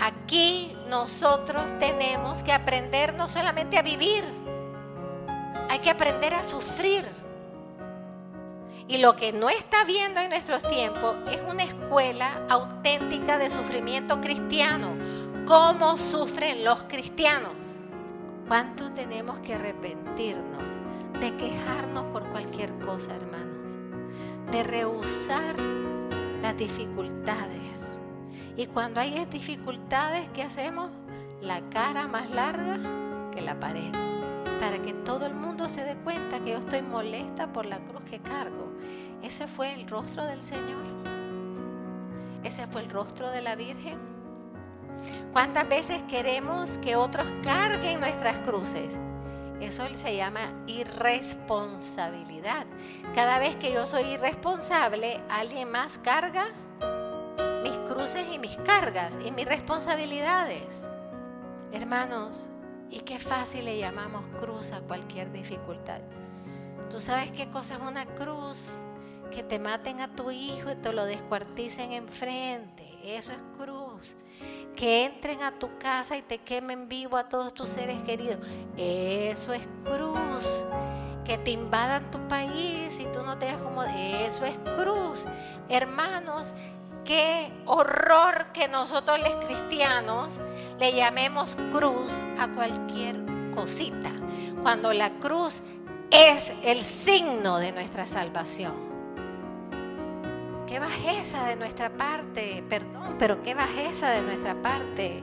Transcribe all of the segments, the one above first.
aquí nosotros tenemos que aprender no solamente a vivir, hay que aprender a sufrir. Y lo que no está viendo en nuestros tiempos es una escuela auténtica de sufrimiento cristiano. ¿Cómo sufren los cristianos? ¿Cuánto tenemos que arrepentirnos de quejarnos por cualquier cosa, hermanos? De rehusar las dificultades. Y cuando hay dificultades, ¿qué hacemos? La cara más larga que la pared para que todo el mundo se dé cuenta que yo estoy molesta por la cruz que cargo. Ese fue el rostro del Señor. Ese fue el rostro de la Virgen. ¿Cuántas veces queremos que otros carguen nuestras cruces? Eso se llama irresponsabilidad. Cada vez que yo soy irresponsable, alguien más carga mis cruces y mis cargas y mis responsabilidades. Hermanos, y qué fácil le llamamos cruz a cualquier dificultad. ¿Tú sabes qué cosa es una cruz? Que te maten a tu hijo y te lo descuarticen enfrente. Eso es cruz. Que entren a tu casa y te quemen vivo a todos tus seres queridos. Eso es cruz. Que te invadan tu país y tú no te como... Eso es cruz. Hermanos, qué horror que nosotros los cristianos le llamemos cruz a cualquier cosita, cuando la cruz es el signo de nuestra salvación. Qué bajeza de nuestra parte, perdón, pero qué bajeza de nuestra parte,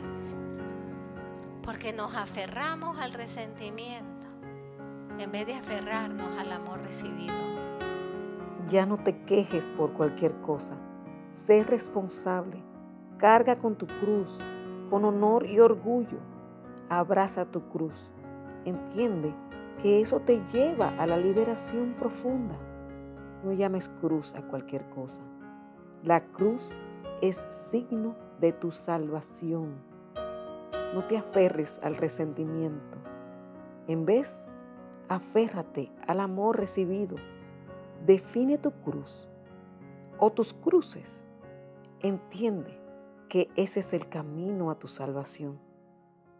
porque nos aferramos al resentimiento en vez de aferrarnos al amor recibido. Ya no te quejes por cualquier cosa Sé responsable. Carga con tu cruz, con honor y orgullo. Abraza tu cruz. Entiende que eso te lleva a la liberación profunda. No llames cruz a cualquier cosa. La cruz es signo de tu salvación. No te aferres al resentimiento. En vez, aférrate al amor recibido. Define tu cruz o tus cruces, entiende que ese es el camino a tu salvación.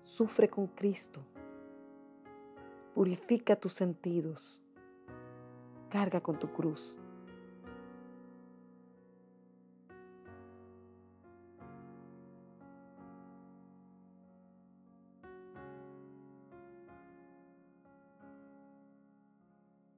Sufre con Cristo. Purifica tus sentidos. Carga con tu cruz.